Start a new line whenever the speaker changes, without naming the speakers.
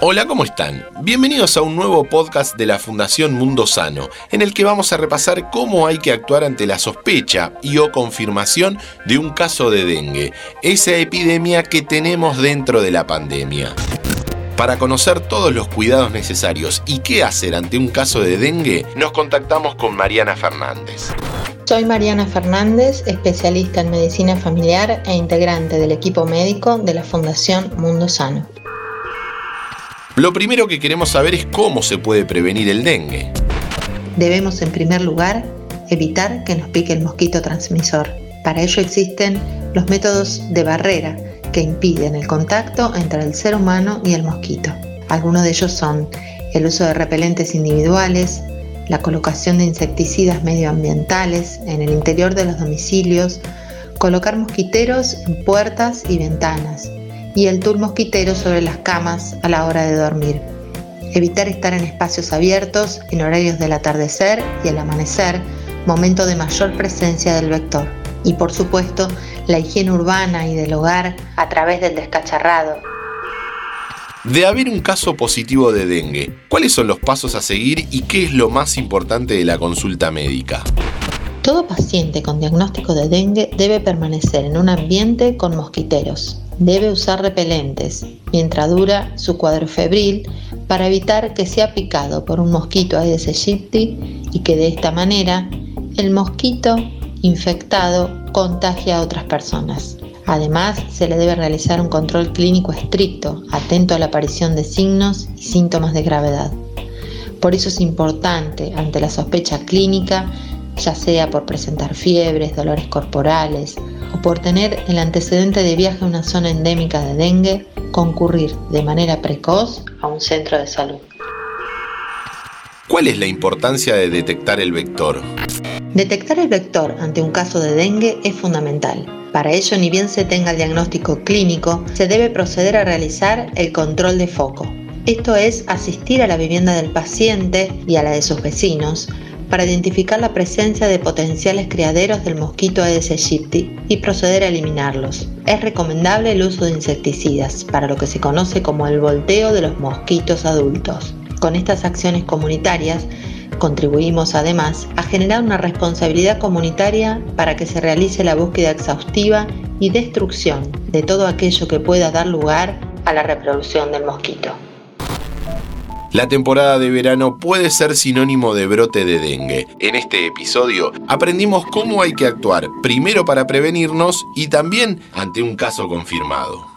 Hola, ¿cómo están? Bienvenidos a un nuevo podcast de la Fundación Mundo Sano, en el que vamos a repasar cómo hay que actuar ante la sospecha y o confirmación de un caso de dengue, esa epidemia que tenemos dentro de la pandemia. Para conocer todos los cuidados necesarios y qué hacer ante un caso de dengue, nos contactamos con Mariana Fernández.
Soy Mariana Fernández, especialista en medicina familiar e integrante del equipo médico de la Fundación Mundo Sano.
Lo primero que queremos saber es cómo se puede prevenir el dengue.
Debemos en primer lugar evitar que nos pique el mosquito transmisor. Para ello existen los métodos de barrera que impiden el contacto entre el ser humano y el mosquito. Algunos de ellos son el uso de repelentes individuales, la colocación de insecticidas medioambientales en el interior de los domicilios, colocar mosquiteros en puertas y ventanas y el tul mosquitero sobre las camas a la hora de dormir. Evitar estar en espacios abiertos en horarios del atardecer y el amanecer, momento de mayor presencia del vector. Y por supuesto, la higiene urbana y del hogar a través del descacharrado.
De haber un caso positivo de dengue, ¿cuáles son los pasos a seguir y qué es lo más importante de la consulta médica?
Todo paciente con diagnóstico de dengue debe permanecer en un ambiente con mosquiteros. Debe usar repelentes mientras dura su cuadro febril para evitar que sea picado por un mosquito Aedes aegypti y que de esta manera el mosquito infectado contagia a otras personas. Además, se le debe realizar un control clínico estricto, atento a la aparición de signos y síntomas de gravedad. Por eso es importante, ante la sospecha clínica, ya sea por presentar fiebres, dolores corporales o por tener el antecedente de viaje a una zona endémica de dengue, concurrir de manera precoz a un centro de salud.
¿Cuál es la importancia de detectar el vector?
Detectar el vector ante un caso de dengue es fundamental. Para ello, ni bien se tenga el diagnóstico clínico, se debe proceder a realizar el control de foco. Esto es asistir a la vivienda del paciente y a la de sus vecinos para identificar la presencia de potenciales criaderos del mosquito Aedes aegypti y proceder a eliminarlos. Es recomendable el uso de insecticidas, para lo que se conoce como el volteo de los mosquitos adultos. Con estas acciones comunitarias, Contribuimos además a generar una responsabilidad comunitaria para que se realice la búsqueda exhaustiva y destrucción de todo aquello que pueda dar lugar a la reproducción del mosquito.
La temporada de verano puede ser sinónimo de brote de dengue. En este episodio aprendimos cómo hay que actuar primero para prevenirnos y también ante un caso confirmado.